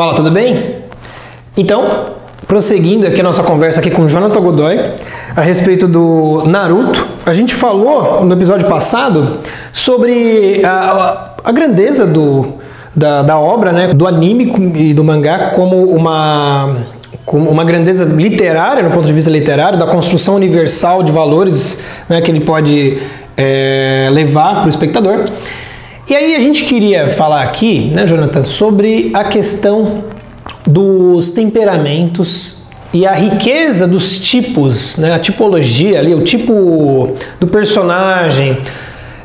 Fala, tudo bem? Então, prosseguindo aqui a nossa conversa aqui com Jonathan Godoy a respeito do Naruto. A gente falou no episódio passado sobre a, a grandeza do, da, da obra, né, do anime e do mangá como uma como uma grandeza literária, no ponto de vista literário, da construção universal de valores né, que ele pode é, levar para o espectador. E aí a gente queria falar aqui, né, Jonathan, sobre a questão dos temperamentos e a riqueza dos tipos, né, a tipologia ali, o tipo do personagem.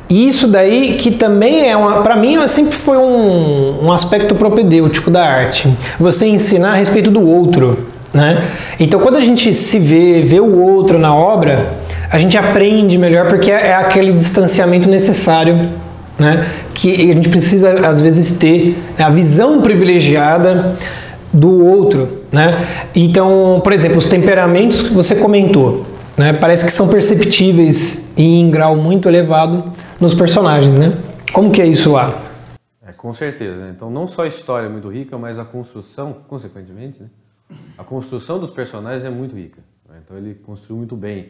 E isso daí que também é uma, para mim sempre foi um, um aspecto propedêutico da arte. Você ensinar a respeito do outro, né? Então quando a gente se vê, vê o outro na obra, a gente aprende melhor porque é, é aquele distanciamento necessário né? Que a gente precisa às vezes ter a visão privilegiada do outro. Né? Então, por exemplo, os temperamentos que você comentou, né? parece que são perceptíveis em grau muito elevado nos personagens. Né? Como que é isso lá? É, com certeza. Né? Então, não só a história é muito rica, mas a construção, consequentemente, né? a construção dos personagens é muito rica. Né? Então, ele construiu muito bem.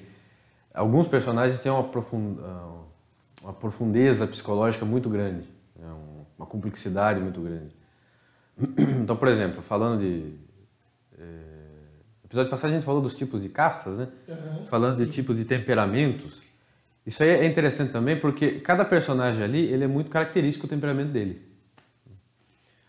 Alguns personagens têm uma profunda uma profundeza psicológica muito grande, né? uma complexidade muito grande. Então, por exemplo, falando de. É, episódio passado a gente falou dos tipos de castas, né? Uhum, falando de tipos de temperamentos. Isso aí é interessante também porque cada personagem ali ele é muito característico do temperamento dele.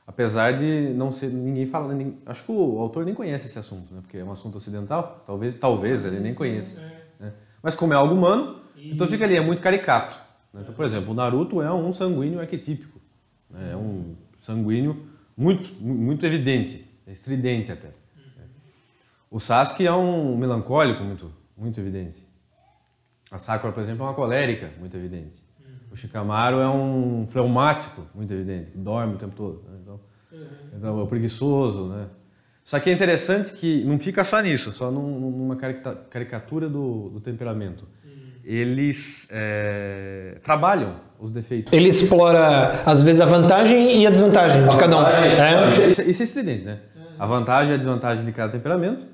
Apesar de não ser ninguém fala, ninguém, acho que o autor nem conhece esse assunto, né? Porque é um assunto ocidental, talvez, talvez ele nem conheça. É. Né? Mas como é algo humano, então fica ali é muito caricato. Né? Então, por exemplo, o Naruto é um sanguíneo arquetípico. Né? É um sanguíneo muito, muito evidente, é estridente até. O Sasuke é um melancólico muito, muito evidente. A Sakura, por exemplo, é uma colérica muito evidente. O Shikamaru é um fleumático muito evidente, que dorme o tempo todo. Né? Então, então, é o preguiçoso, né? Só que é interessante que não fica só nisso, só numa caricatura do, do temperamento eles é, trabalham os defeitos. Ele explora, às vezes, a vantagem e a desvantagem a de cada um. É. Isso, isso, é estridente, né? A vantagem e a desvantagem de cada temperamento.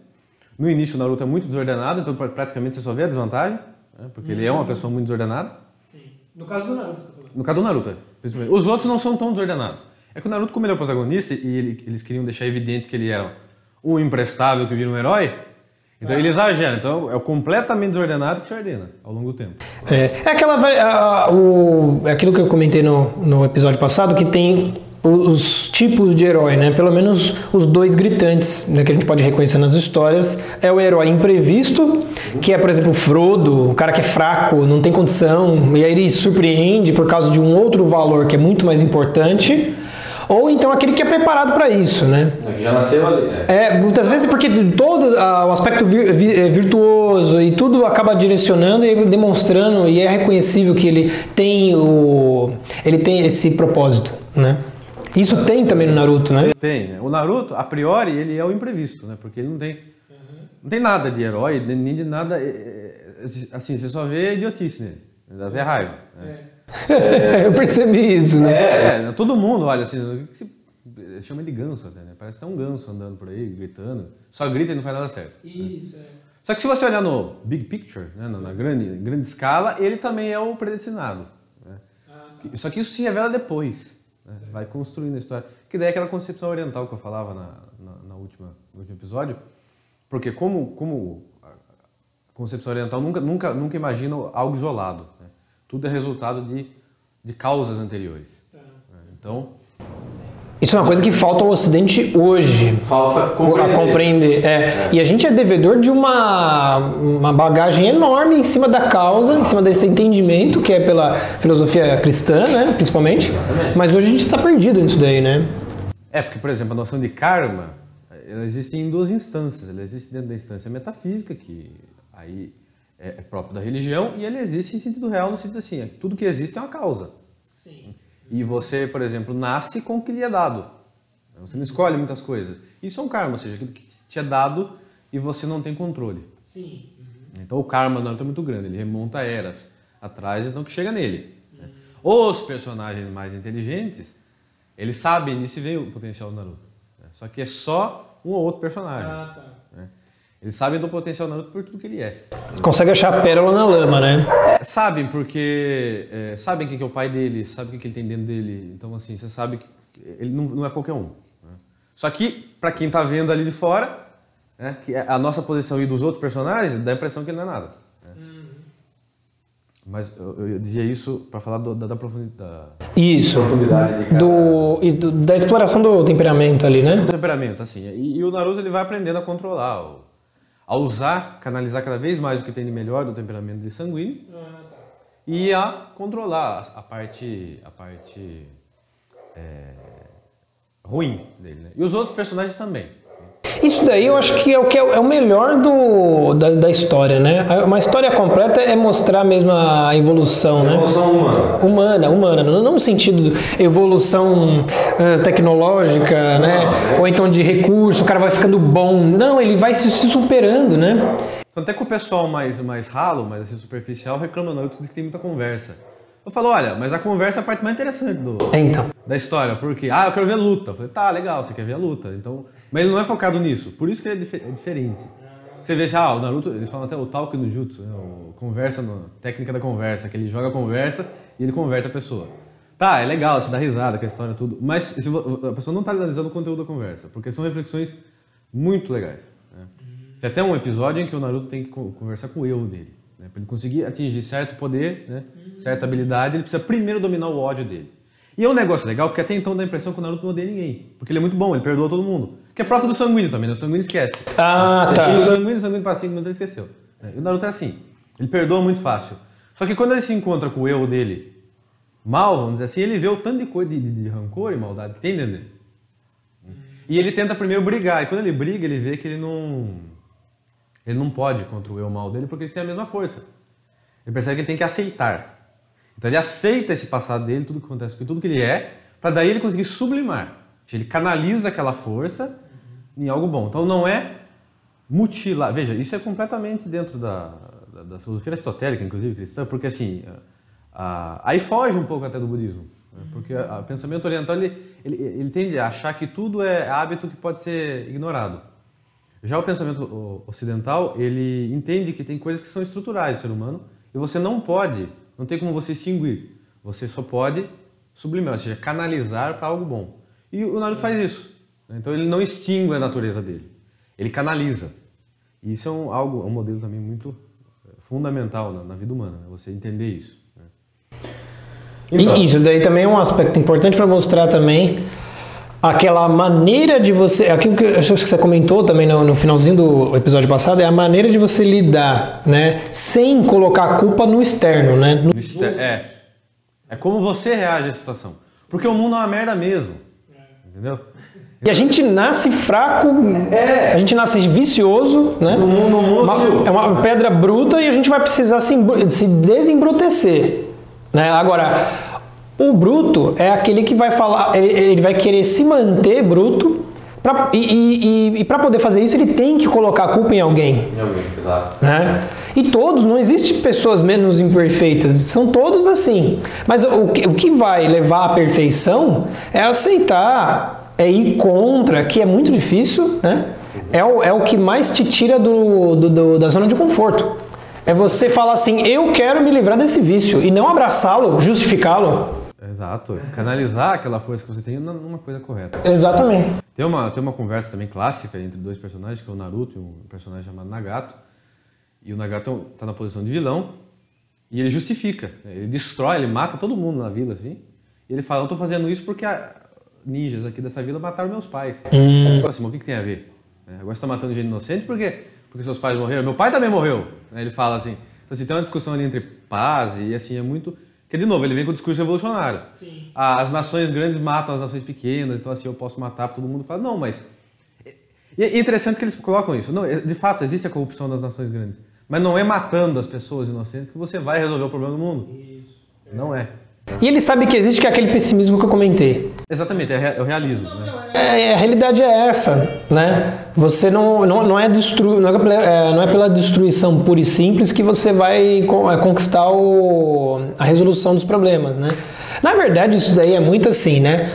No início, o Naruto é muito desordenado, então praticamente você só vê a desvantagem, né? porque ele é uma pessoa muito desordenada. Sim. No caso do Naruto, você tá No caso do Naruto, é, principalmente. Os outros não são tão desordenados. É que o Naruto, como ele é o protagonista e ele, eles queriam deixar evidente que ele era um imprestável que vira um herói, então ele exagera, então é o completamente desordenado que se ordena ao longo do tempo. É, é aquela a, o, é aquilo que eu comentei no, no episódio passado, que tem os tipos de herói, né? Pelo menos os dois gritantes né, que a gente pode reconhecer nas histórias é o herói imprevisto, que é, por exemplo, Frodo, o cara que é fraco, não tem condição, e aí ele surpreende por causa de um outro valor que é muito mais importante ou então aquele que é preparado para isso, né? É, que já nasceu ali. É. é, muitas vezes porque todo ah, o aspecto é, virtuoso e tudo acaba direcionando e demonstrando e é reconhecível que ele tem o ele tem esse propósito, né? Isso tem também no Naruto, né? Tem. Né? O Naruto, a priori, ele é o imprevisto, né? Porque ele não tem não tem nada de herói, nem de nada assim, você só vê idiotice nele. Dá até raiva. Né? É. eu percebi isso, né? É, é, todo mundo olha assim, chama de ganso até, né? Parece que tem um ganso andando por aí, gritando. Só grita e não faz nada certo. Isso, né? é. Só que se você olhar no big picture, né, na grande, grande escala, ele também é o predestinado. Né? Ah, tá. Só que isso se revela depois. Né? Vai construindo a história. Que daí é aquela concepção oriental que eu falava na, na, na última, no último episódio. Porque como, como a concepção oriental nunca, nunca, nunca imagina algo isolado. Tudo é resultado de, de causas anteriores. Tá. Então. Isso é uma coisa que falta ao Ocidente hoje. Falta compreender. A compreender. É. É. E a gente é devedor de uma, uma bagagem enorme em cima da causa, em cima desse entendimento, que é pela filosofia cristã, né, principalmente. Exatamente. Mas hoje a gente está perdido nisso daí, né? É, porque, por exemplo, a noção de karma, ela existe em duas instâncias. Ela existe dentro da instância metafísica, que aí é, é, próprio da religião e ele existe em sentido real, no sentido assim, é, tudo que existe é uma causa. Sim. E você, por exemplo, nasce com o que lhe é dado. Você não escolhe muitas coisas. Isso é um karma, ou seja, aquilo que te é dado e você não tem controle. Sim. Uhum. Então o karma não é muito grande, ele remonta eras atrás, então que chega nele. Uhum. Os personagens mais inteligentes, eles sabem disso e veem o potencial do Naruto. Só que é só um ou outro personagem. Ah, tá. Eles sabem do potencial do Naruto por tudo que ele é. Consegue achar a pérola na lama, né? É, sabem porque é, sabem quem que é o pai dele, sabem o que, ele tem dentro dele. Então assim, você sabe que ele não, não é qualquer um. né? Só que para quem tá vendo ali de fora, né, que a nossa posição e dos outros personagens, dá a impressão que ele não é nada. né? Mas eu, eu dizia isso para falar do- da, da profundidade. Isso. Profundidade Do, e do- da exploração do temperamento ali, né? do temperamento, assim. E, e o Naruto ele vai aprendendo a controlar, o- a usar, canalizar cada vez mais o que tem de melhor do temperamento de sanguíneo e a controlar a, a parte, a parte é, ruim dele, né? E os outros personagens também. Isso daí eu acho que é o que é o é melhor do, da, da história, né? Uma história completa é mostrar mesmo a evolução, né? humana. Humana, humana, não não no sentido de evolução eh, tecnológica, né? Ou então de recurso, o cara vai ficando bom. Não, ele vai se, se superando, né? Então, até que o pessoal mais, mais ralo, mais assim, superficial, reclama que diz que tem muita conversa. Eu falo, olha, mas a conversa é a parte mais interessante do, É, então. da história, porque, ah, eu quero ver luta. Eu falei, tá, legal, você quer ver a luta. Então, mas ele não é focado nisso, por isso que ele é, dife- é diferente. Você vê assim, ah, o Naruto, eles falam até o talk no jutsu, né, o conversa, no, técnica da conversa, que ele joga a conversa e ele converte a pessoa. Tá, é legal, você dá risada com a história tudo, mas se a pessoa não está analisando o conteúdo da conversa, porque são reflexões muito legais. né. Tem até um episódio em que o Naruto tem que co- conversar com o eu dele. Né? Para ele conseguir atingir certo poder, né? certa habilidade, ele precisa primeiro dominar o ódio dele. E é um negócio legal, porque até então dá a impressão que o Naruto não odeia ninguém. Porque ele é muito bom, ele perdoa todo mundo. Que é próprio do sanguíneo também, né? O sanguíneo esquece. Ah, Você tá. o sanguíneo, o sanguíneo passa 5 minutos ele esqueceu. né? E o Naruto é assim. Ele perdoa muito fácil. Só que quando ele se encontra com o eu dele mal, vamos dizer assim, ele vê o tanto de coisa de, de- de rancor e maldade que tem dentro dele. E ele tenta primeiro brigar. E quando ele briga, ele vê que ele não. Ele não pode contra o eu mal dele porque eles têm a mesma força. Ele percebe que ele tem que aceitar. Então ele aceita esse passado dele, tudo que acontece com ele, tudo que ele é, para daí ele conseguir sublimar. Ele canaliza aquela força em algo bom. Então não é mutilar. Veja, isso é completamente dentro da, da, da filosofia aristotélica, inclusive cristã, porque assim, a- a- aí foge um pouco até do budismo. né? Porque a- o pensamento oriental ele, ele, ele tende a achar que tudo é hábito que pode ser ignorado. Já o pensamento ocidental, ele entende que tem coisas que são estruturais do ser humano e você não pode, não tem como você extinguir. Você só pode sublimar, ou seja, canalizar para algo bom. E o Naruto faz isso. Então ele não extingue a natureza dele, ele canaliza. E isso é um, algo, é um modelo também muito eh, fundamental na, na vida humana, né? você entender isso. né? E isso daí também é um aspecto importante para mostrar também aquela maneira de você. Aquilo que eu acho que você comentou também no, no finalzinho do episódio passado é a maneira de você lidar, né? Sem colocar a culpa no externo, né? No- é. É como você reage à situação. Porque o mundo é uma merda mesmo. Entendeu? E a gente nasce fraco, É. a gente nasce vicioso, né? No mundo, no é uma pedra bruta e a gente vai precisar se, se desembrutecer. Né? Agora, o bruto é aquele que vai falar, ele, ele vai querer se manter bruto, pra, e, e, e, para poder fazer isso ele tem que colocar a culpa em alguém. Exato. Né? E todos, não existe pessoas menos imperfeitas, são todos assim. Mas o, que, o que vai levar à perfeição é aceitar, é ir contra, que é muito difícil, né? É o, é o que mais te tira do, do- do- da zona de conforto. É você falar assim, eu quero me livrar desse vício, e não abraçá-lo, justificá-lo. Exato. Canalizar aquela força que você tem numa coisa correta. Exatamente. Tem uma, tem uma conversa também clássica entre dois personagens, que é o Naruto e um personagem chamado Nagato. E o Nagato está na posição de vilão e ele justifica. né? Ele destrói, ele mata todo mundo na vila, assim. E ele fala, eu tô fazendo isso porque a ninjas aqui dessa vila mataram meus pais. Aí, tipo assim, mas o que, que tem a ver? Né? Agora você tá matando gente inocente por quê? Porque seus pais morreram. Meu pai também morreu. Né? Ele fala assim. Então, assim, tem uma discussão ali entre paz e, assim, é muito... Porque, de novo, ele vem com o discurso revolucionário. Sim. As nações grandes matam as nações pequenas, então assim, eu posso matar, todo mundo fala, não, mas... E é interessante que eles colocam isso. Não, é- de fato, existe a corrupção das nações grandes. Mas não é matando as pessoas inocentes que você vai resolver o problema do mundo. Não é. E ele sabe que existe que é aquele pessimismo que eu comentei. Exatamente, é, é o realismo. Né? É, a realidade é essa, né? Você não, não, não, é destru, não, é, pela- é, não é pela destruição pura e simples que você vai é, conquistar o, a resolução dos problemas, né? Na verdade, isso daí é muito assim, né?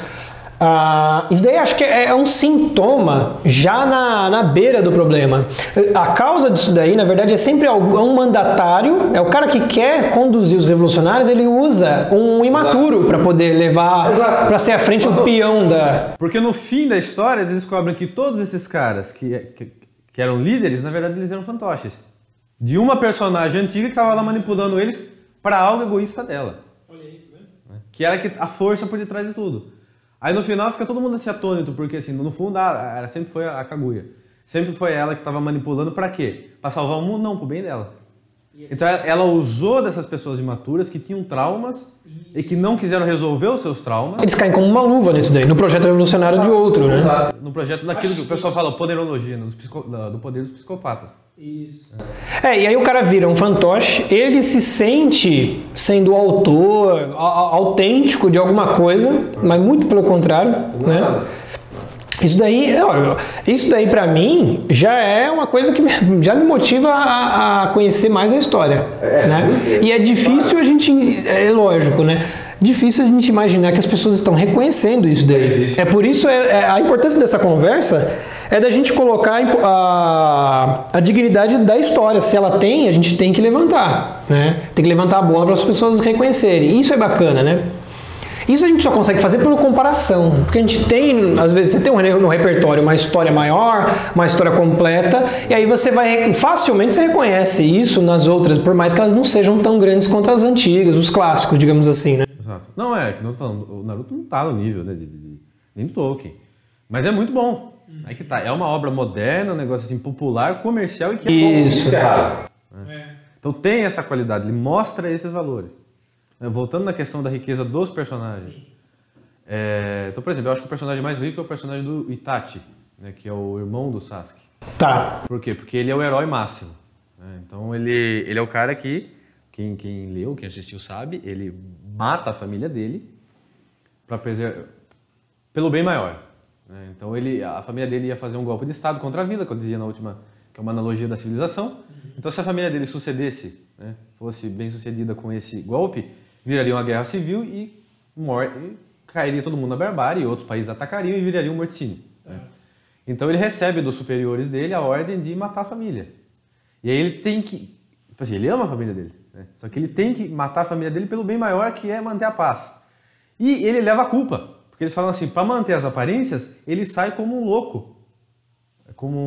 Ah, isso daí acho que é, é um sintoma já na, na beira do problema. A causa disso daí, na verdade, é sempre um mandatário, é o cara que quer conduzir os revolucionários, ele usa um imaturo para poder levar, para ser à frente o peão da. Porque no fim da história eles descobrem que todos esses caras que, que, que eram líderes, na verdade eles eram fantoches. De uma personagem antiga que estava lá manipulando eles para algo egoísta dela. Que era a força por detrás de tudo. Aí no final fica todo mundo assim atônito, porque assim, no fundo ela sempre foi a Kaguya. Sempre foi ela que estava manipulando para quê? Para salvar o mundo? Não, pro bem dela. Então ela usou dessas pessoas imaturas que tinham traumas e que não quiseram resolver os seus traumas. Eles caem como uma luva nisso daí, no projeto revolucionário de outro, né? No projeto daquilo que o pessoal fala, poderologia, do poder dos psicopatas. Isso. É, e aí o cara vira um fantoche, ele se sente sendo autor, autêntico de alguma coisa, mas muito pelo contrário, né? Isso daí, isso daí para mim já é uma coisa que já me motiva a, a conhecer mais a história, é, né? E é difícil a gente, é lógico, né? Difícil a gente imaginar que as pessoas estão reconhecendo isso daí. É, por isso é, é, a importância dessa conversa é da gente colocar a, a, dignidade da história. Se ela tem, a gente tem que levantar, né? Tem que levantar a bola para as pessoas reconhecerem. Isso é bacana, né? Isso a gente só consegue fazer por comparação, porque a gente tem, às vezes, você tem no repertório uma história maior, uma história completa, e aí você vai facilmente você reconhece isso nas outras, por mais que elas não sejam tão grandes quanto as antigas, os clássicos, digamos assim, né? Exato. Não é, que não tô falando, o Naruto não tá no nível né, de, de, nem do Tolkien, mas é muito bom. Aí que tá, é uma obra moderna, um negócio assim popular, comercial e que é Isso. Isso é raro. É. Então tem essa qualidade, ele mostra esses valores. Né, voltando na questão da riqueza dos personagens. É, então, por exemplo, eu acho que o personagem mais rico é o personagem do Itachi, né, que é o irmão do Sasuke. Tá. Por quê? Porque ele é o herói máximo. Né? Então ele, ele é o cara que, quem, quem leu, quem assistiu sabe, ele mata a família dele para pelo bem maior. Né? Então ele, a família dele ia fazer um golpe de Estado contra a vida, que eu dizia na última, que é uma analogia da civilização. Então se a família dele sucedesse, né, fosse bem sucedida com esse golpe, viraria uma guerra civil e, e cairia todo mundo na barbárie, outros países atacariam e viraria um morticínio. Né? Então ele recebe dos superiores dele a ordem de matar a família. E aí ele tem que. Tipo assim, ele ama a família dele. Né? Só que ele tem que matar a família dele pelo bem maior que é manter a paz. E ele leva a culpa. Porque eles falam assim, para manter as aparências, ele sai como um louco. Como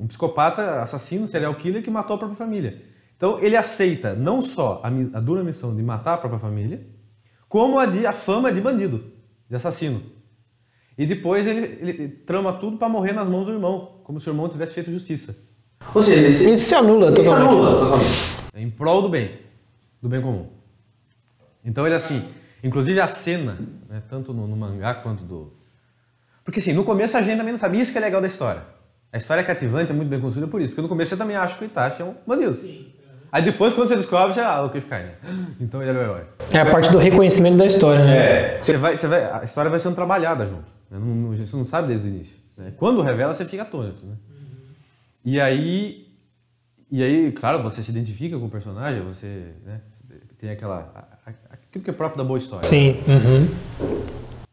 um, psicopata, assassino, serial killer que matou a própria família. Então ele aceita não só a, a dura missão de matar a própria família, como a, de, a fama de bandido, de assassino. E depois ele, ele trama tudo para morrer nas mãos do irmão, como se o irmão tivesse feito justiça. Ou seja, ele se... isso se anula totalmente. Isso anula totalmente. Em prol do bem, do bem comum. Então ele assim, Inclusive a cena, né, tanto no, no, mangá quanto do. Porque assim, no começo a gente também não sabia isso que é legal da história. A história é cativante, é muito bem construída por isso. Porque no começo você também acha que o Itachi é um bandido. Sim. Aí depois, quando você descobre, já, ah, o queixo cai, né? Então ele é o herói. É a parte do reconhecimento da história, né? É. Você vai, você vai, a história vai sendo trabalhada junto. Né? Não, você não sabe desde o início. Né? Quando revela, você fica atônito, né? E aí, e aí, claro, você se identifica com o personagem, você né, tem aquela aquilo que é próprio da boa história. Sim. Uhum.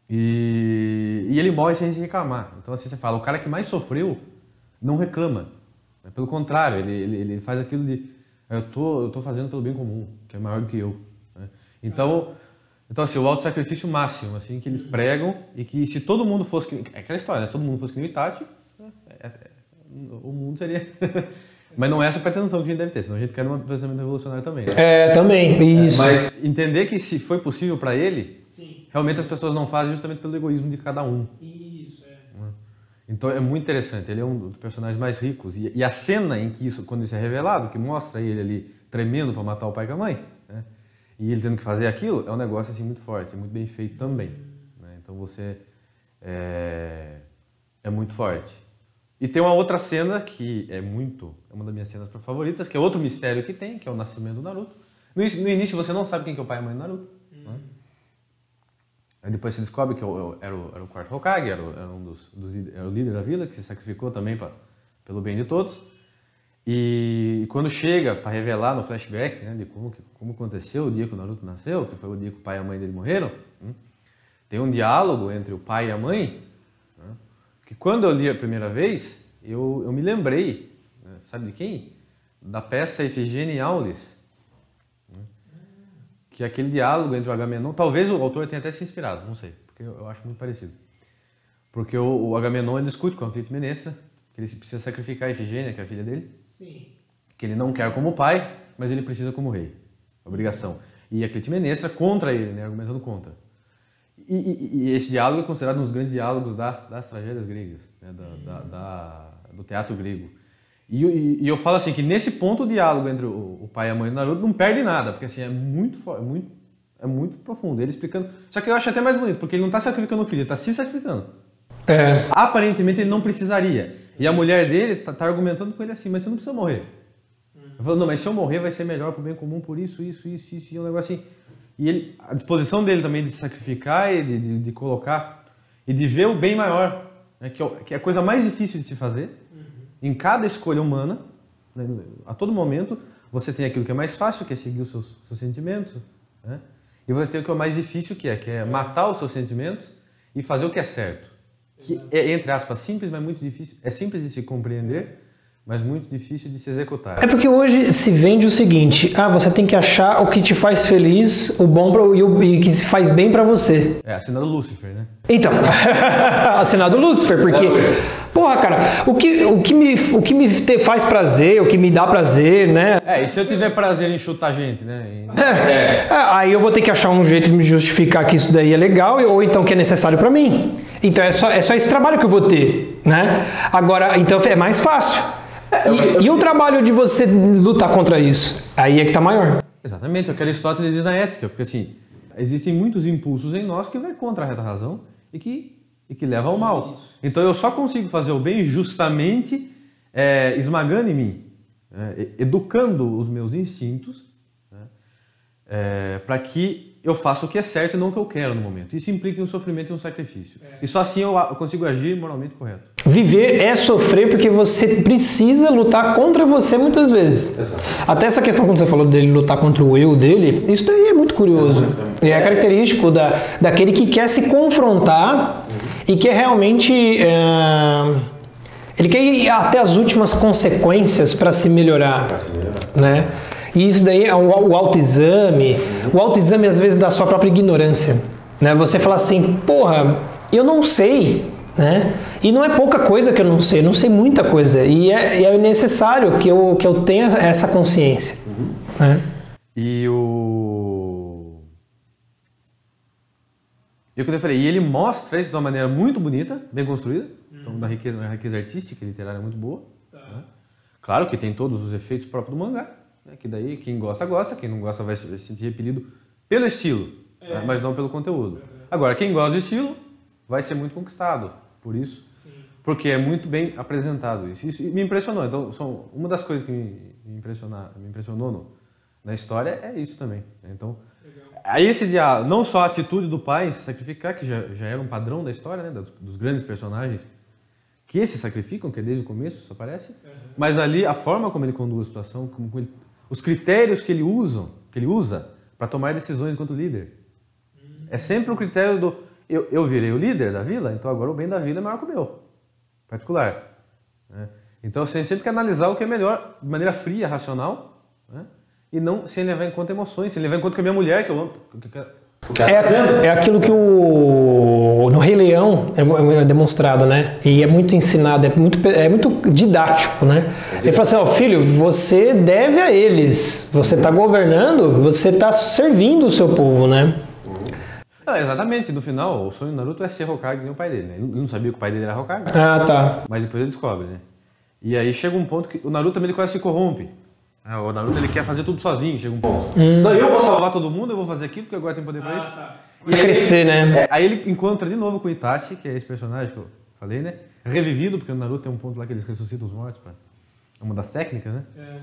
E, e ele morre sem se reclamar. Então, assim, você fala, o cara que mais sofreu não reclama. Pelo contrário, ele, ele, ele faz aquilo de eu tô, eu tô fazendo pelo bem comum, que é maior do que eu. Né? Então, então assim, o auto-sacrifício máximo, assim, que eles pregam e que se todo mundo fosse... É aquela história, né? se todo mundo fosse que nem o Itachi, é, é, o mundo seria... Mas não é essa pretensão que a gente deve ter, senão a gente quer um pensamento revolucionário também. Né? É, também, isso. mas entender que se foi possível para ele, Sim. realmente as pessoas não fazem justamente pelo egoísmo de cada um. Isso, é. Então é muito interessante, ele é um dos personagens mais ricos. E, e a cena em que isso, quando isso é revelado, que mostra ele ali tremendo para matar o pai e a mãe, né? e ele tendo que fazer aquilo, é um negócio assim muito forte, muito bem feito também. Né? Então você é, é muito forte. E tem uma outra cena que é muito, é uma das minhas cenas favoritas, que é outro mistério que tem, que é o nascimento do Naruto. No, no início você não sabe quem que é o pai e a mãe do Naruto. Uhum. Né? Aí depois você descobre que era o, era o quarto Hokage, era, o, era um dos, dos, era o líder da vila, que se sacrificou também pra, pelo bem de todos. E, quando chega para revelar no flashback né, de como, como aconteceu o dia que o Naruto nasceu, que foi o dia que o pai e a mãe dele morreram, hum, tem um diálogo entre o pai e a mãe? Que quando eu li a primeira vez, eu, eu me lembrei, né? sabe de quem? Da peça Efigênia e Aulis. Né? Que é aquele diálogo entre o Agamenon, talvez o autor tenha até se inspirado, não sei, porque eu, eu acho muito parecido. Porque o, o Agamenon ele discute com a Clitemnestra que ele precisa sacrificar a Efigênia, que é a filha dele. Sim. Que ele não quer como pai, mas ele precisa como rei. Obrigação. E a Clitemnestra contra ele, né, argumentando contra. E, e, e, esse diálogo é considerado um dos grandes diálogos da, das tragédias gregas, né, da, da, da, do teatro grego. E, e, eu falo assim que nesse ponto o diálogo entre o, o pai e a mãe do Naruto não perde nada, porque assim é muito, é muito, é muito profundo. Ele explicando. Só que eu acho até mais bonito, porque ele não está sacrificando o filho, ele está se sacrificando. É. Aparentemente ele não precisaria. E a mulher dele está tá argumentando com ele assim, mas você não precisa morrer. Eu falo, não, mas se eu morrer vai ser melhor para o bem comum por isso, isso, isso, isso, e um negócio assim. E ele, a disposição dele também de sacrificar e de, de, de colocar e de ver o bem maior, né, que, é, que, é, a coisa mais difícil de se fazer. Uhum. Em cada escolha humana, né, a todo momento, você tem aquilo que é mais fácil, que é seguir os seus, seus sentimentos, né? e você tem o que é mais difícil, que é, que é matar os seus sentimentos e fazer o que é certo. Que é, entre aspas, simples, mas muito difícil. É simples de se compreender, mas muito difícil de se executar. É porque hoje se vende o seguinte: ah, você tem que achar o que te faz feliz, o bom pra, e o e que faz bem para você. É, assinado Lúcifer, né? Então, assinado Lúcifer, porque. Porra, cara, o que, o que me, o que me te faz prazer, o que me dá prazer, né? É, e se eu tiver prazer em chutar gente, né? E... É, é. Aí eu vou ter que achar um jeito de me justificar que isso daí é legal, ou então que é necessário para mim. Então é só, é só esse trabalho que eu vou ter, né? Agora, então é mais fácil. E, e, o trabalho de você lutar contra isso? Aí é que está maior. Exatamente, é o que Aristóteles diz na ética, porque assim, existem muitos impulsos em nós que vai contra a reta razão e que, e que leva ao mal. Então eu só consigo fazer o bem justamente é, esmagando em mim, é, educando os meus instintos, né, é, para que eu faço o que é certo e não o que eu quero no momento. Isso implica um sofrimento e um sacrifício. É. E só assim eu consigo agir moralmente correto. Viver é sofrer porque você precisa lutar contra você muitas vezes. Exato. Até essa questão quando você falou dele lutar contra o eu dele, isso daí é muito curioso. É, é característico da, daquele que quer se confrontar uhum. e quer realmente... É, ele quer ir até as últimas consequências para se melhorar. Para se melhorar. Né? E isso daí é o, o autoexame. O autoexame às vezes da sua própria ignorância. Né? Você fala assim, porra, eu não sei. Né? E não é pouca coisa que eu não sei, eu não sei muita coisa. E é, é necessário que eu, que eu tenha essa consciência. Uhum. Né? E o. E o que eu falei, e ele mostra isso de uma maneira muito bonita, bem construída, então da riqueza, uma riqueza artística e literária muito boa. Tá. Né? Claro que tem todos os efeitos próprios do mangá, né? Que daí quem gosta, gosta, quem não gosta vai se sentir repelido pelo estilo, é. né? mas não pelo conteúdo. Uhum. Agora, quem gosta do estilo vai ser muito conquistado por isso, Sim. porque é muito bem apresentado isso. Isso me impressionou. Então, são, uma das coisas que me, me, impressiona, me impressionou no, na história é isso também. Né? Então, aí esse dia, não só a atitude do pai em se sacrificar, que já, já era um padrão da história, né? dos, dos grandes personagens, que se sacrificam, que é desde o começo isso aparece, uhum. mas ali a forma como ele conduz a situação, como ele os critérios que ele usa, que ele usa para tomar decisões enquanto líder. É sempre o critério do eu, eu virei o líder da vila, então agora o bem da vila é maior que o meu, particular. Né? Então você sempre quer analisar o que é melhor de maneira fria, racional, né? e não sem levar em conta emoções, sem levar em conta que a minha mulher, que eu amo, é, é aquilo que o no Rei Leão é, é, demonstrado, né? E é muito ensinado, é muito, é muito didático, né? Ele fala assim, ó, filho, você deve a eles. Você está governando, você está servindo o seu povo, né? Não, exatamente, no final, o sonho do Naruto é ser Hokage nem o pai dele, né? Ele não sabia que o pai dele era Hokage. Ah, tá. Mas depois ele descobre, né? E aí chega um ponto que o Naruto também quase se corrompe. Ah, o Naruto ele quer fazer tudo sozinho, chega um ponto. Hum. Não, eu vou salvar todo mundo, eu vou fazer aquilo, porque agora tem poder pra ah, isso. Tá. E crescer, né? É, aí ele encontra de novo com o Itachi, que é esse personagem que eu falei, né? Revivido, porque no Naruto tem um ponto lá que eles ressuscitam os mortos. Pra... É uma das técnicas, né? É.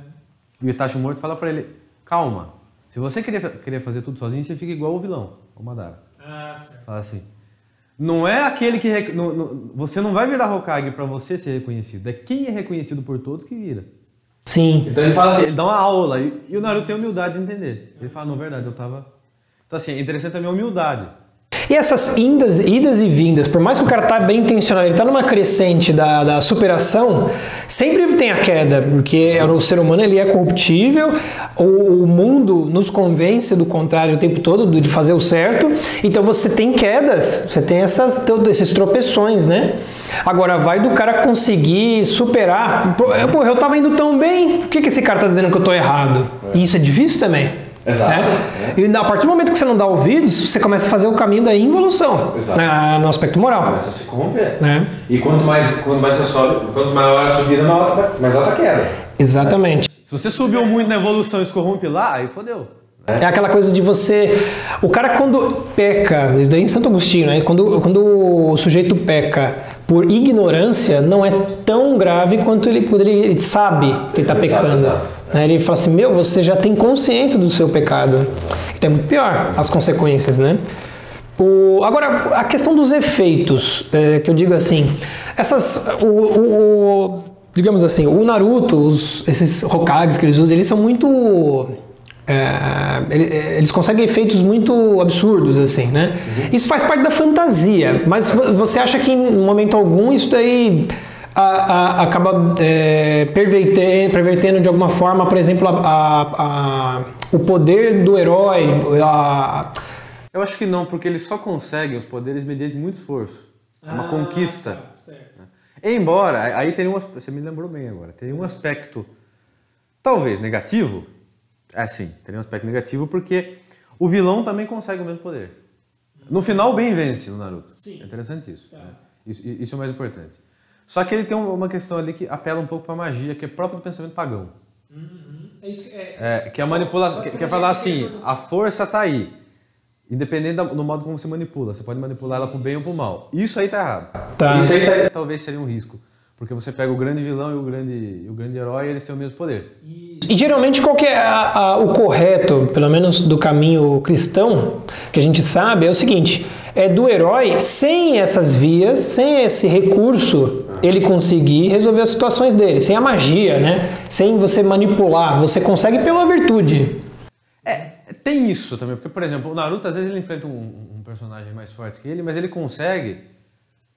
E o Itachi morto fala pra ele, calma, se você querer, querer fazer tudo sozinho, você fica igual o vilão, o Madara. Ah, certo. Fala assim. Não é aquele que... Não, não, você não vai virar Hokage para você ser reconhecido. É quem é reconhecido por todos que vira. Sim. Então ele fala assim, ele dá uma aula e, e o Naruto tem humildade de entender. Ele fala, não, verdade, eu tava. Então assim, é interessante também a humildade. E essas indas, idas e vindas, por mais que o cara tá bem intencionado, ele tá numa crescente da, da superação, sempre tem a queda, porque o ser humano ele é corruptível, o, o mundo nos convence do contrário o tempo todo, de fazer o certo, então você tem quedas, você tem essas, esses tropeções, né? Agora, vai do cara conseguir superar. Pô, eu tava indo tão bem, por que, que esse cara tá dizendo que eu tô errado? E isso é difícil também. Exato. Né? E a partir do momento que você não dá ouvidos, você começa a fazer o caminho da involução né, no aspecto moral. Começa a se corromper. Né? E quanto mais, quanto mais você sobe, quanto maior a subida, mais alta a queda. Exatamente. Se você subiu muito na evolução e se corrompe lá, aí fodeu. É aquela coisa de você. O cara, quando peca, isso daí em Santo Agostinho, né? Quando, quando o sujeito peca por ignorância, não é tão grave quanto ele, quando ele sabe que ele está pecando. Né? Ele fala assim: Meu, você já tem consciência do seu pecado. Então é muito pior as consequências, né? O, agora, a questão dos efeitos, é, que eu digo assim, essas. o, o, o digamos assim, o Naruto, os, esses Hokages que eles usam, eles são muito é, eles conseguem efeitos muito absurdos, assim, né? Uhum. Isso faz parte da fantasia, mas você acha que em momento algum isso daí a, a, acaba é, pervertendo, pervertendo, de alguma forma, por exemplo, a, o poder do herói? Eu acho que não, porque eles só conseguem os poderes mediante muito esforço. É uma ah, conquista. Tá, Embora, aí teria um você me lembrou bem agora, teria um aspecto talvez negativo, é sim, teria um aspecto negativo porque o vilão também consegue o mesmo poder. No final, o bem vence no Naruto. Sim. É interessante isso. Tá. Né? isso. Isso é o mais importante. Só que ele tem uma questão ali que apela um pouco para a magia, que é próprio do pensamento pagão. Uhum. É isso que é. é que a manipulação. Quer, quer falar assim, a força está aí. Independente do modo como você manipula. Você pode manipular ela para o bem ou para o mal. Isso aí tá errado. Tá. Isso aí tá, talvez seria um risco. Porque você pega o grande vilão e o grande, o grande herói e eles têm o mesmo poder. E geralmente qual que é a, a, o correto, pelo menos do caminho cristão, que a gente sabe, é o seguinte, é do herói, sem essas vias, sem esse recurso, ele conseguir resolver as situações dele, sem a magia, né? Sem você manipular, você consegue pela virtude. É, tem isso também, porque, por exemplo, o Naruto às vezes ele enfrenta um, um personagem mais forte que ele, mas ele consegue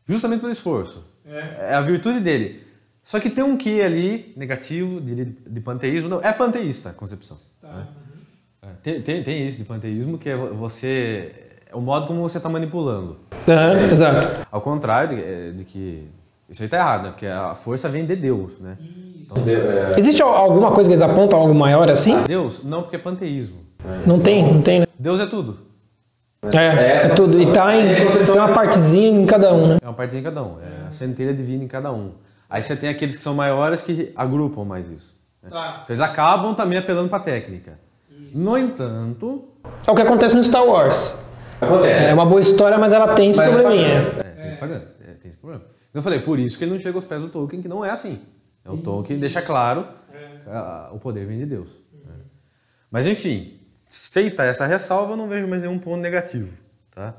justamente pelo esforço. É. é a virtude dele. Só que tem um que ali, negativo, de, de panteísmo. Não, é panteísta a concepção. Tá. Né? Uhum. É, tem, tem, tem isso de panteísmo, que é você. É o modo como você está manipulando. É, exato. Ao contrário de, é, de, que. Isso aí está errado, né? Porque a força vem de Deus, né? Então, é... Existe alguma coisa que eles apontam algo maior assim? Deus? Não, porque é panteísmo. Não tem, não tem, né? Deus é tudo. É, é, é tudo. E tá em, tem uma partezinha em cada um, né? É uma partezinha em cada um. É a centelha divina em cada um. Aí você tem aqueles que são maiores que agrupam mais isso. Né? Tá. Então eles acabam também apelando para técnica. No entanto. É o que acontece no Star Wars. Acontece. É uma boa história, mas ela tem esse mas é probleminha. É, tem, esse é, tem esse problema. Eu falei, por isso que ele não chega aos pés do Tolkien, que não é assim. É o Tolkien deixa claro que o poder vem de Deus. Uhum. Mas enfim, feita essa ressalva, eu não vejo mais nenhum ponto negativo. Tá?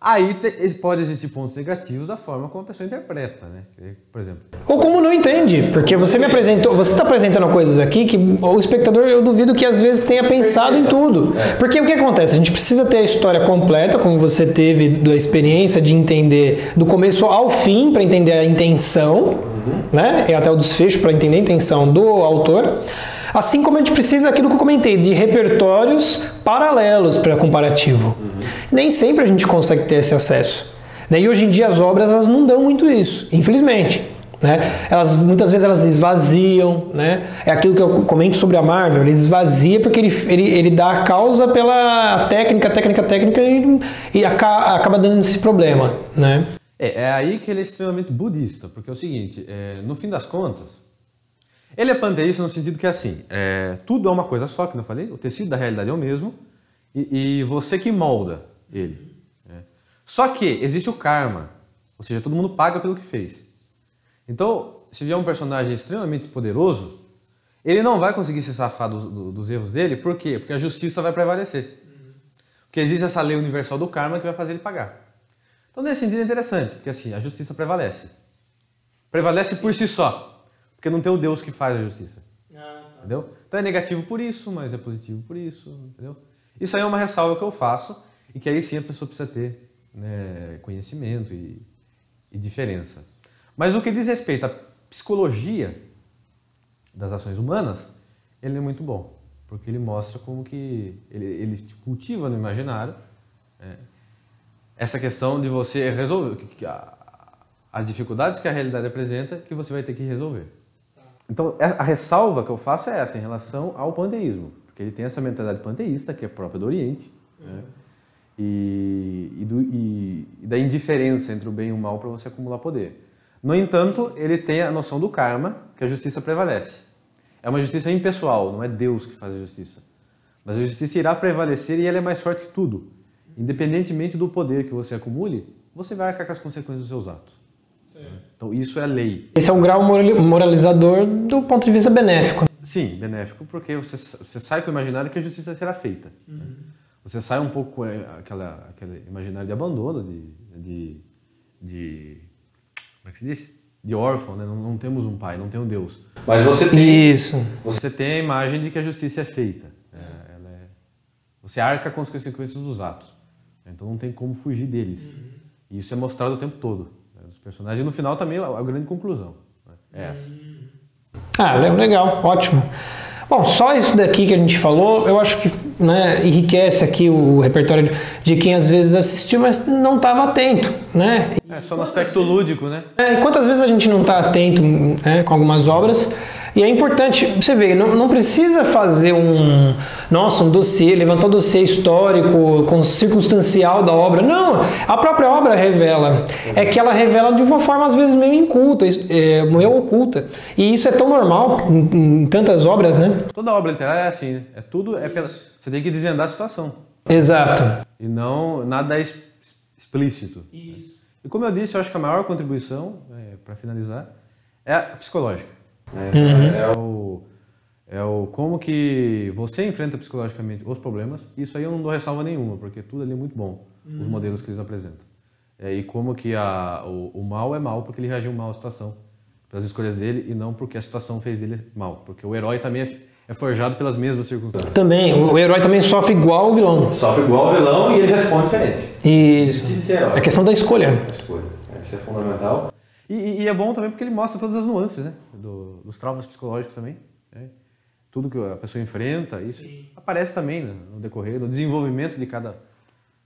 Aí te, pode existir pontos negativos da forma como a pessoa interpreta, né? Por exemplo. Ou como não entende, porque você me apresentou, você está apresentando coisas aqui que o espectador eu duvido que às vezes tenha pensado em tudo. É. Porque o que acontece? A gente precisa ter a história completa, como você teve da experiência de entender do começo ao fim para entender a intenção, uhum. né? E até o desfecho para entender a intenção do autor. Assim como a gente precisa daquilo que eu comentei, de repertórios paralelos para comparativo. Nem sempre a gente consegue ter esse acesso. Né? E hoje em dia as obras elas não dão muito isso, infelizmente. Né? Elas, muitas vezes elas esvaziam, né? é aquilo que eu comento sobre a Marvel, ele esvazia porque ele, ele, ele dá a causa pela técnica, técnica, técnica e, e acaba, acaba dando esse problema. Né? É, é aí que ele é extremamente budista, porque é o seguinte, é, no fim das contas, ele é panteísta no sentido que, assim, é, tudo é uma coisa só, que eu falei, o tecido da realidade é o mesmo, e, e você que molda ele. É. Só que existe o karma, ou seja, todo mundo paga pelo que fez. Então, se vier um personagem extremamente poderoso, ele não vai conseguir se safar do, do, dos erros dele, por quê? Porque a justiça vai prevalecer. Porque existe essa lei universal do karma que vai fazer ele pagar. Então, nesse sentido, é interessante, porque assim, a justiça prevalece. Prevalece por si só. Porque não tem o Deus que faz a justiça. Ah, tá. Entendeu? Então é negativo por isso, mas é positivo por isso. Entendeu? Isso aí é uma ressalva que eu faço. E que aí sim a pessoa precisa ter né, conhecimento e, e diferença. Mas o que diz respeito à psicologia das ações humanas, ele é muito bom, porque ele mostra como que ele, ele cultiva no imaginário é, essa questão de você resolver as dificuldades que a realidade apresenta que você vai ter que resolver. Então, a ressalva que eu faço é essa em relação ao panteísmo, porque ele tem essa mentalidade panteísta que é própria do Oriente, né? E, e, do, e, e, da indiferença entre o bem e o mal para você acumular poder. No entanto, ele tem a noção do karma, que a justiça prevalece. É uma justiça impessoal, não é Deus que faz a justiça. Mas a justiça irá prevalecer e ela é mais forte que tudo. Independentemente do poder que você acumule, você vai arcar com as consequências dos seus atos. Então isso é lei. Esse é um grau moralizador do ponto de vista benéfico. Sim, benéfico, porque você, você sai com o imaginário que a justiça será feita. Uhum. Né? Você sai um pouco com aquela, aquele imaginário de abandono, de, de, de como é que se diz? De órfão, né? não, não temos um pai, não tem um Deus. Mas você tem, Isso. você tem a imagem de que a justiça é feita. É, é, você arca com as consequências dos atos. Então não tem como fugir deles. Uhum. E isso é mostrado o tempo todo. Né? Os personagens. E no final também a, a grande conclusão. Né? É essa. Ah, legal, ótimo. Bom, só isso daqui que a gente falou, eu acho que né, enriquece aqui o repertório de quem às vezes assistiu, mas não estava atento, né? É, só no aspecto lúdico, né? É, e quantas vezes a gente não está atento né, com algumas obras e é importante, você vê, não, não precisa fazer um, nossa, um dossiê, levantar um dossiê histórico, com circunstancial da obra. Não, a própria obra revela. É que ela revela de uma forma às vezes meio inculta, é, meio oculta. E isso é tão normal em, em tantas obras, né? Toda obra literária é assim, né? É tudo, é pela, você tem que desvendar a situação. Exato. E não, nada é explícito. Isso. E como eu disse, eu acho que a maior contribuição, é, para finalizar, é a psicológica. Né? Uhum. É, o, é o como que você enfrenta psicologicamente os problemas. Isso aí eu não dou ressalva nenhuma, porque tudo ali é muito bom, uhum. os modelos que eles apresentam. É, e como que a, o, o, mal é mal porque ele reagiu mal à situação, pelas escolhas dele, e não porque a situação fez dele mal. Porque o herói também é, é forjado pelas mesmas circunstâncias. Também, o herói também sofre igual o vilão. Sofre igual o vilão e ele responde diferente. Isso. É a questão da escolha. A escolha. Isso é fundamental. E, e, é bom também porque ele mostra todas as nuances, né? Do, dos traumas psicológicos também. Né? Tudo que a pessoa enfrenta, isso Sim. aparece também né? no decorrer, no desenvolvimento de cada,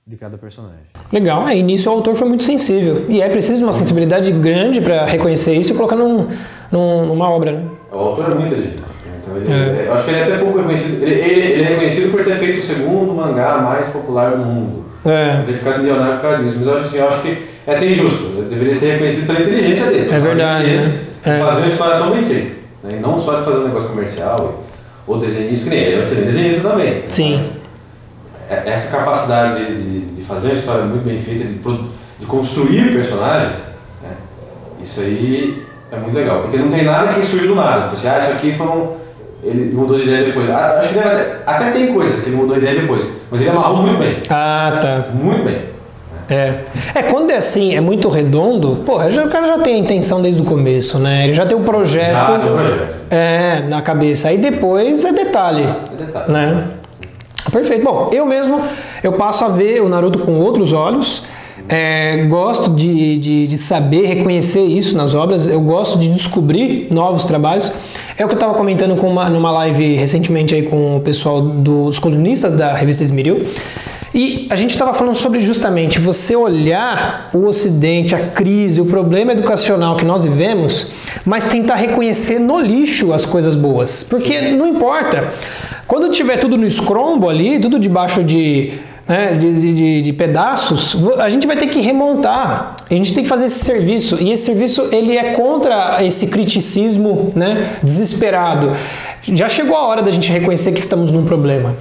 de cada personagem. Legal, é, início o autor foi muito sensível. E é preciso uma sensibilidade grande para reconhecer isso e colocar num, num, numa obra, né? O autor é muito inteligente. Então ele, é. Eu acho que ele é até pouco reconhecido. Ele, ele, ele, é reconhecido por ter feito o segundo mangá mais popular do mundo. É. Ter ficado milionário por causa disso. Mas eu acho, assim, eu acho que é até injusto. Ele deveria ser reconhecido pela inteligência dele. É verdade, né? É. Fazer uma história tão bem feita. Né? E não só de fazer um negócio comercial ou desenhista, que nem ele. É um excelente desenhista também. Sim. É, essa capacidade de, de, de, fazer uma história muito bem feita, de, de construir personagens, né? isso aí é muito legal. Porque não tem nada que surge do nada. Você acha que foi um ele mudou de ideia depois. Acho que até, até tem coisas que ele mudou de ideia depois, mas ele amarrou muito bem. Ah, tá. Muito bem. É. é, quando é assim, é muito redondo, pô, o cara já tem a intenção desde o começo, né? Ele já tem o um projeto, já tem um projeto. É, na cabeça. Aí depois é detalhe. É detalhe. Né? Perfeito. Bom, eu mesmo, eu passo a ver o Naruto com outros olhos. É, gosto de, de, de, saber reconhecer isso nas obras, eu gosto de descobrir novos trabalhos. É o que eu estava comentando com uma, numa live recentemente aí com o pessoal dos colunistas da revista Esmeril. E a gente estava falando sobre justamente você olhar o Ocidente, a crise, o problema educacional que nós vivemos, mas tentar reconhecer no lixo as coisas boas. Porque não importa. Quando tiver tudo no escrombo ali, tudo debaixo de né, de, de, de, pedaços, a gente vai ter que remontar. A gente tem que fazer esse serviço. E esse serviço ele é contra esse criticismo né, desesperado. Já chegou a hora da gente reconhecer que estamos num problema.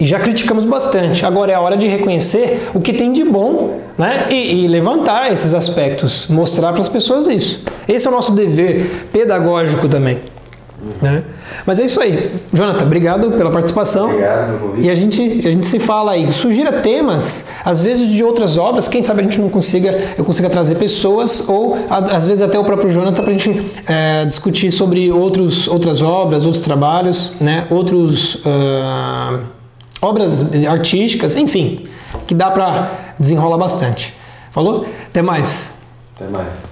E já criticamos bastante. Agora é a hora de reconhecer o que tem de bom né? e, e levantar esses aspectos, mostrar para as pessoas isso. Esse é o nosso dever pedagógico também. Né? Mas é isso aí. Jonathan, obrigado pela participação. Obrigado. E a gente, a gente se fala aí. Sugira temas, às vezes de outras obras, quem sabe a gente não consiga, eu consiga trazer pessoas, ou às vezes até o próprio Jonathan para a gente é, discutir sobre outros, outras obras, outros trabalhos, né? outros. Uh, obras artísticas, enfim, que dá para desenrolar bastante. Falou? Até mais. Até mais.